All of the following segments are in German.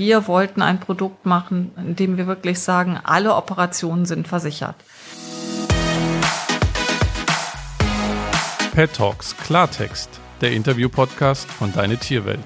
wir wollten ein Produkt machen, in dem wir wirklich sagen, alle Operationen sind versichert. Pet Talks Klartext, der Interview-Podcast von Deine Tierwelt.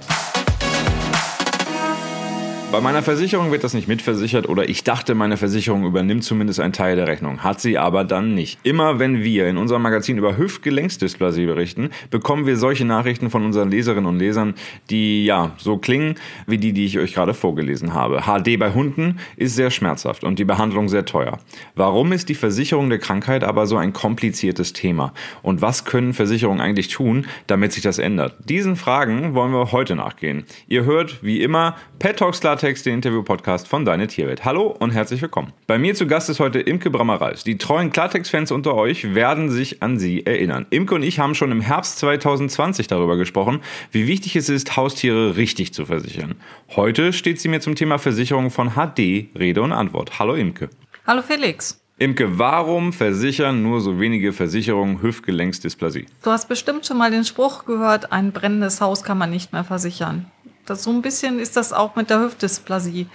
Bei meiner Versicherung wird das nicht mitversichert oder ich dachte, meine Versicherung übernimmt zumindest einen Teil der Rechnung. Hat sie aber dann nicht. Immer wenn wir in unserem Magazin über Hüftgelenksdysplasie berichten, bekommen wir solche Nachrichten von unseren Leserinnen und Lesern, die ja so klingen wie die, die ich euch gerade vorgelesen habe. HD bei Hunden ist sehr schmerzhaft und die Behandlung sehr teuer. Warum ist die Versicherung der Krankheit aber so ein kompliziertes Thema? Und was können Versicherungen eigentlich tun, damit sich das ändert? Diesen Fragen wollen wir heute nachgehen. Ihr hört wie immer Pet Talks Klartext, den Interview-Podcast von Deine Tierwelt. Hallo und herzlich willkommen. Bei mir zu Gast ist heute Imke Brammer-Reis. Die treuen Klartext-Fans unter euch werden sich an sie erinnern. Imke und ich haben schon im Herbst 2020 darüber gesprochen, wie wichtig es ist, Haustiere richtig zu versichern. Heute steht sie mir zum Thema Versicherung von HD Rede und Antwort. Hallo Imke. Hallo Felix. Imke, warum versichern nur so wenige Versicherungen Hüftgelenksdysplasie? Du hast bestimmt schon mal den Spruch gehört, ein brennendes Haus kann man nicht mehr versichern. Das, so ein bisschen ist das auch mit der Hüftdysplasie.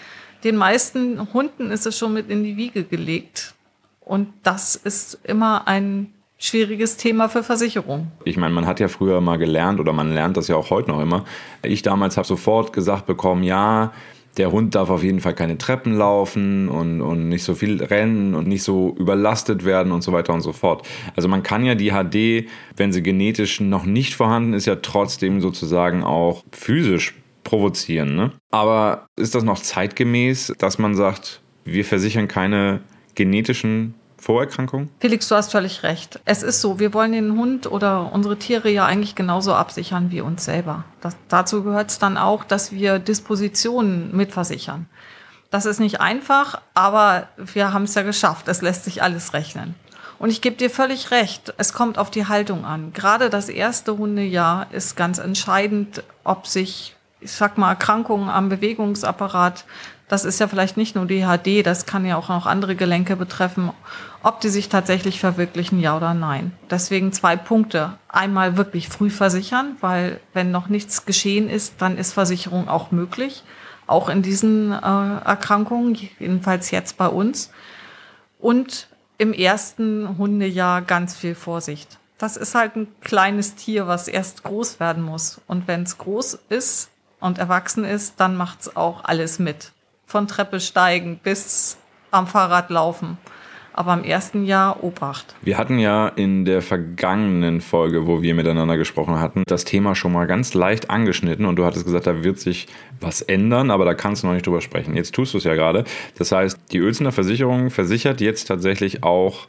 Den meisten Hunden ist es schon mit in die Wiege gelegt. Und das ist immer ein schwieriges Thema für Versicherungen. Ich meine, man hat ja früher mal gelernt oder man lernt das ja auch heute noch immer. Ich damals habe sofort gesagt bekommen, ja, der Hund darf auf jeden Fall keine Treppen laufen und, und nicht so viel rennen und nicht so überlastet werden und so weiter und so fort. Also man kann ja die HD, wenn sie genetisch noch nicht vorhanden ist, ja trotzdem sozusagen auch physisch provozieren. Ne? Aber ist das noch zeitgemäß, dass man sagt, wir versichern keine genetischen Vorerkrankungen? Felix, du hast völlig recht. Es ist so, wir wollen den Hund oder unsere Tiere ja eigentlich genauso absichern wie uns selber. Das, dazu gehört es dann auch, dass wir Dispositionen mitversichern. Das ist nicht einfach, aber wir haben es ja geschafft. Es lässt sich alles rechnen. Und ich gebe dir völlig recht, es kommt auf die Haltung an. Gerade das erste Hundejahr ist ganz entscheidend, ob sich ich sag mal, Erkrankungen am Bewegungsapparat, das ist ja vielleicht nicht nur DHD, das kann ja auch noch andere Gelenke betreffen, ob die sich tatsächlich verwirklichen, ja oder nein. Deswegen zwei Punkte. Einmal wirklich früh versichern, weil wenn noch nichts geschehen ist, dann ist Versicherung auch möglich, auch in diesen äh, Erkrankungen, jedenfalls jetzt bei uns. Und im ersten Hundejahr ganz viel Vorsicht. Das ist halt ein kleines Tier, was erst groß werden muss. Und wenn es groß ist, und erwachsen ist, dann macht's auch alles mit. Von Treppe steigen bis am Fahrrad laufen. Aber im ersten Jahr Obacht. Wir hatten ja in der vergangenen Folge, wo wir miteinander gesprochen hatten, das Thema schon mal ganz leicht angeschnitten und du hattest gesagt, da wird sich was ändern, aber da kannst du noch nicht drüber sprechen. Jetzt tust du es ja gerade. Das heißt, die Uelzener Versicherung versichert jetzt tatsächlich auch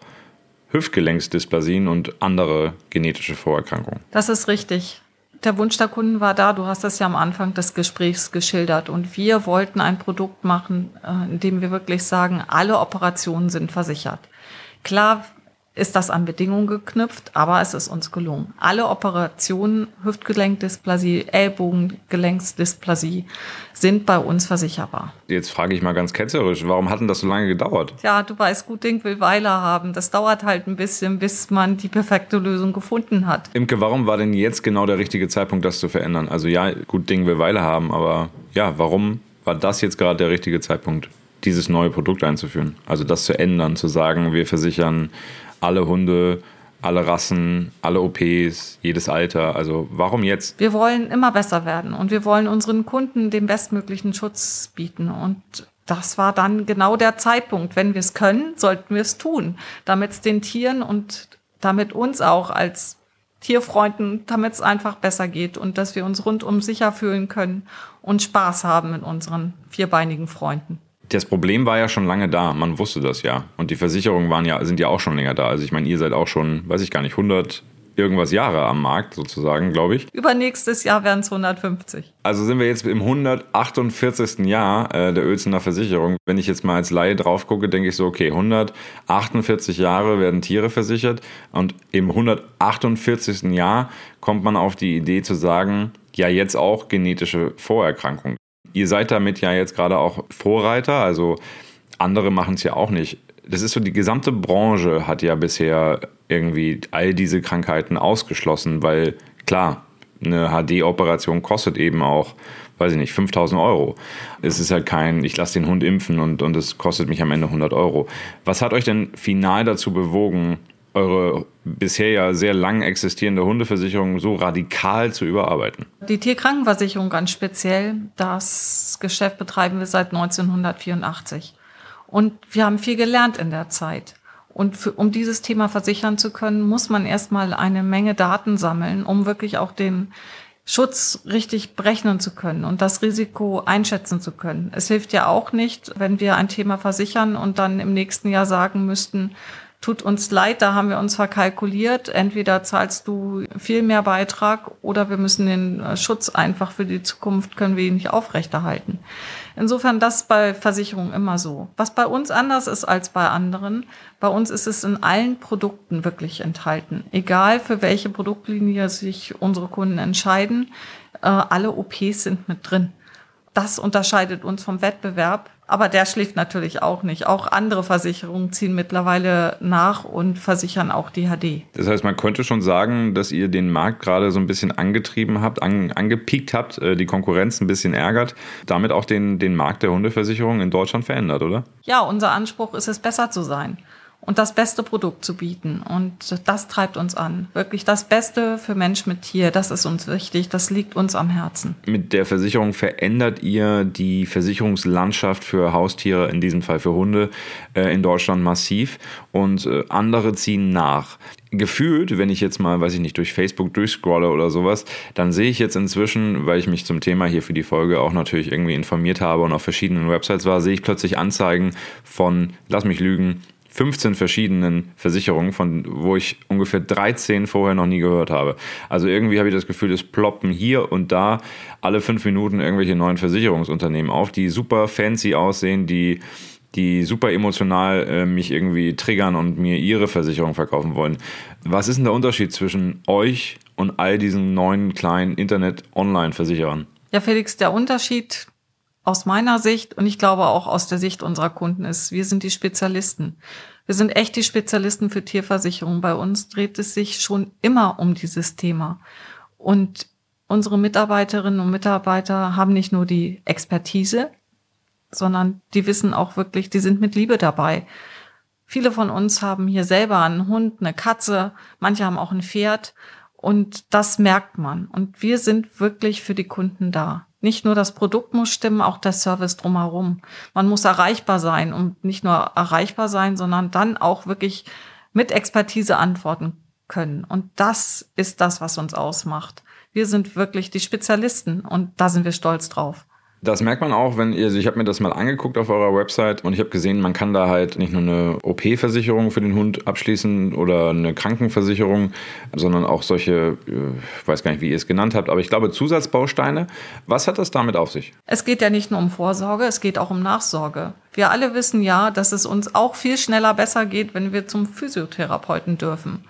Hüftgelenksdysplasien und andere genetische Vorerkrankungen. Das ist richtig der Wunsch der Kunden war da, du hast das ja am Anfang des Gesprächs geschildert. Und wir wollten ein Produkt machen, äh, in dem wir wirklich sagen, alle Operationen sind versichert. Klar ist das an Bedingungen geknüpft, aber es ist uns gelungen. Alle Operationen, Hüftgelenkdysplasie, Ellbogengelenksdysplasie, sind bei uns versicherbar. Jetzt frage ich mal ganz ketzerisch, warum hat denn das so lange gedauert? Ja, du weißt, gut Ding will Weile haben. Das dauert halt ein bisschen, bis man die perfekte Lösung gefunden hat. Imke, warum war denn jetzt genau der richtige Zeitpunkt, das zu verändern? Also ja, gut Ding will Weile haben, aber ja, warum war das jetzt gerade der richtige Zeitpunkt? Dieses neue Produkt einzuführen. Also das zu ändern, zu sagen, wir versichern alle Hunde, alle Rassen, alle OPs, jedes Alter. Also warum jetzt? Wir wollen immer besser werden und wir wollen unseren Kunden den bestmöglichen Schutz bieten. Und das war dann genau der Zeitpunkt. Wenn wir es können, sollten wir es tun, damit es den Tieren und damit uns auch als Tierfreunden, damit es einfach besser geht und dass wir uns rundum sicher fühlen können und Spaß haben mit unseren vierbeinigen Freunden das Problem war ja schon lange da. Man wusste das ja. Und die Versicherungen waren ja, sind ja auch schon länger da. Also ich meine, ihr seid auch schon, weiß ich gar nicht, 100 irgendwas Jahre am Markt sozusagen, glaube ich. Übernächstes Jahr wären es 150. Also sind wir jetzt im 148. Jahr äh, der Ölzener Versicherung. Wenn ich jetzt mal als Laie drauf gucke, denke ich so, okay, 148 Jahre werden Tiere versichert und im 148. Jahr kommt man auf die Idee zu sagen, ja, jetzt auch genetische Vorerkrankungen. Ihr seid damit ja jetzt gerade auch Vorreiter, also andere machen es ja auch nicht. Das ist so, die gesamte Branche hat ja bisher irgendwie all diese Krankheiten ausgeschlossen, weil klar, eine HD-Operation kostet eben auch, weiß ich nicht, 5000 Euro. Es ist halt kein, ich lasse den Hund impfen und, und es kostet mich am Ende 100 Euro. Was hat euch denn final dazu bewogen, eure bisher ja sehr lang existierende Hundeversicherung so radikal zu überarbeiten? Die Tierkrankenversicherung ganz speziell, das Geschäft betreiben wir seit 1984. Und wir haben viel gelernt in der Zeit. Und für, um dieses Thema versichern zu können, muss man erstmal eine Menge Daten sammeln, um wirklich auch den Schutz richtig berechnen zu können und das Risiko einschätzen zu können. Es hilft ja auch nicht, wenn wir ein Thema versichern und dann im nächsten Jahr sagen müssten, tut uns leid, da haben wir uns verkalkuliert. Entweder zahlst du viel mehr Beitrag oder wir müssen den äh, Schutz einfach für die Zukunft, können wir ihn nicht aufrechterhalten. Insofern das bei Versicherungen immer so. Was bei uns anders ist als bei anderen, bei uns ist es in allen Produkten wirklich enthalten. Egal für welche Produktlinie sich unsere Kunden entscheiden, äh, alle OPs sind mit drin. Das unterscheidet uns vom Wettbewerb aber der schläft natürlich auch nicht. Auch andere Versicherungen ziehen mittlerweile nach und versichern auch DHD. Das heißt, man könnte schon sagen, dass ihr den Markt gerade so ein bisschen angetrieben habt, an, angepiekt habt, äh, die Konkurrenz ein bisschen ärgert, damit auch den, den Markt der Hundeversicherung in Deutschland verändert, oder? Ja, unser Anspruch ist es, besser zu sein und das beste Produkt zu bieten. Und das treibt uns an. Wirklich das Beste für Mensch mit Tier, das ist uns wichtig, das liegt uns am Herzen. Mit der Versicherung verändert ihr die Versicherungslandschaft für Haustiere, in diesem Fall für Hunde, äh, in Deutschland massiv und äh, andere ziehen nach gefühlt, wenn ich jetzt mal, weiß ich nicht, durch Facebook durchscrolle oder sowas, dann sehe ich jetzt inzwischen, weil ich mich zum Thema hier für die Folge auch natürlich irgendwie informiert habe und auf verschiedenen Websites war, sehe ich plötzlich Anzeigen von, lass mich lügen, 15 verschiedenen Versicherungen, von wo ich ungefähr 13 vorher noch nie gehört habe. Also irgendwie habe ich das Gefühl, es ploppen hier und da alle fünf Minuten irgendwelche neuen Versicherungsunternehmen auf, die super fancy aussehen, die die super emotional äh, mich irgendwie triggern und mir ihre Versicherung verkaufen wollen. Was ist denn der Unterschied zwischen euch und all diesen neuen kleinen Internet-Online-Versicherern? Ja, Felix, der Unterschied aus meiner Sicht und ich glaube auch aus der Sicht unserer Kunden ist, wir sind die Spezialisten. Wir sind echt die Spezialisten für Tierversicherung. Bei uns dreht es sich schon immer um dieses Thema. Und unsere Mitarbeiterinnen und Mitarbeiter haben nicht nur die Expertise, sondern die wissen auch wirklich, die sind mit Liebe dabei. Viele von uns haben hier selber einen Hund, eine Katze, manche haben auch ein Pferd und das merkt man. Und wir sind wirklich für die Kunden da. Nicht nur das Produkt muss stimmen, auch der Service drumherum. Man muss erreichbar sein und nicht nur erreichbar sein, sondern dann auch wirklich mit Expertise antworten können. Und das ist das, was uns ausmacht. Wir sind wirklich die Spezialisten und da sind wir stolz drauf. Das merkt man auch, wenn ihr, also ich habe mir das mal angeguckt auf eurer Website und ich habe gesehen, man kann da halt nicht nur eine OP-Versicherung für den Hund abschließen oder eine Krankenversicherung, sondern auch solche, ich äh, weiß gar nicht, wie ihr es genannt habt, aber ich glaube Zusatzbausteine. Was hat das damit auf sich? Es geht ja nicht nur um Vorsorge, es geht auch um Nachsorge. Wir alle wissen ja, dass es uns auch viel schneller besser geht, wenn wir zum Physiotherapeuten dürfen.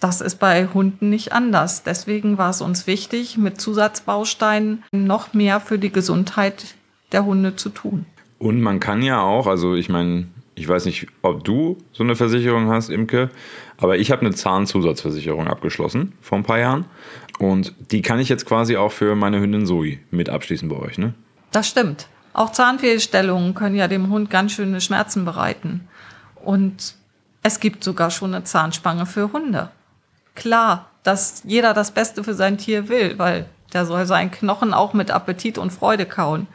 Das ist bei Hunden nicht anders. Deswegen war es uns wichtig, mit Zusatzbausteinen noch mehr für die Gesundheit der Hunde zu tun. Und man kann ja auch, also ich meine, ich weiß nicht, ob du so eine Versicherung hast, Imke, aber ich habe eine Zahnzusatzversicherung abgeschlossen vor ein paar Jahren. Und die kann ich jetzt quasi auch für meine Hündin Zoe mit abschließen bei euch, ne? Das stimmt. Auch Zahnfehlstellungen können ja dem Hund ganz schöne Schmerzen bereiten. Und es gibt sogar schon eine Zahnspange für Hunde klar, dass jeder das Beste für sein Tier will, weil der soll seinen Knochen auch mit Appetit und Freude kauen.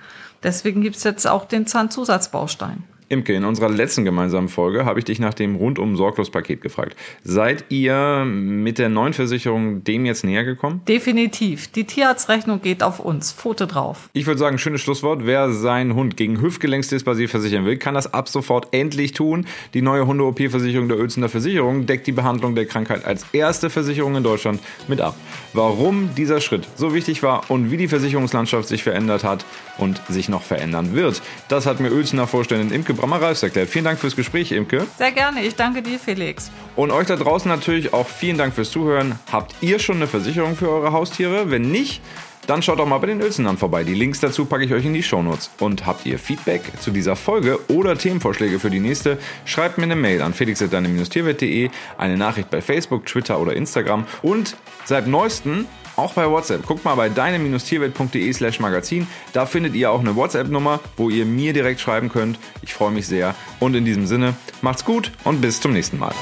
Deswegen gibt's jetzt auch den Zahnzusatzbaustein. Imke, in unserer letzten gemeinsamen Folge habe ich dich nach dem rundum sorglos Paket gefragt. Seid ihr mit der neuen Versicherung dem jetzt näher gekommen? Definitiv. Die Tierarztrechnung geht auf uns. Foto drauf. Ich würde sagen, schönes Schlusswort. Wer seinen Hund gegen Hüftgelenksdysplasie versichern will, kann das ab sofort endlich tun. Die neue Hunde-OP-Versicherung der Uelzener Versicherung deckt die Behandlung der Krankheit als erste Versicherung in Deutschland mit ab. Warum dieser Schritt so wichtig war und wie die Versicherungslandschaft sich verändert hat und sich noch verändern wird, das hat mir Uelzener Vorständin Imke Brammer-Reifs erklärt. Vielen Dank fürs Gespräch, Imke. Sehr gerne. Ich danke dir, Felix. Und euch da draußen natürlich auch vielen Dank fürs Zuhören. Habt ihr schon eine Versicherung für eure Haustiere? Wenn nicht, dann schaut doch mal bei den Uelzenern vorbei. Die Links dazu packe ich euch in die Shownotes. Und habt ihr Feedback zu dieser Folge oder Themenvorschläge für die nächste, schreibt mir eine Mail an felix.deine-tierwelt.de, eine Nachricht bei Facebook, Twitter oder Instagram und seit neuestem auch bei WhatsApp. Guckt mal bei deine-tierwelt.de slash magazin. Da findet ihr auch eine WhatsApp-Nummer, wo ihr mir direkt schreiben könnt. Ich freue mich sehr. Und in diesem Sinne, macht's gut und bis zum nächsten Mal.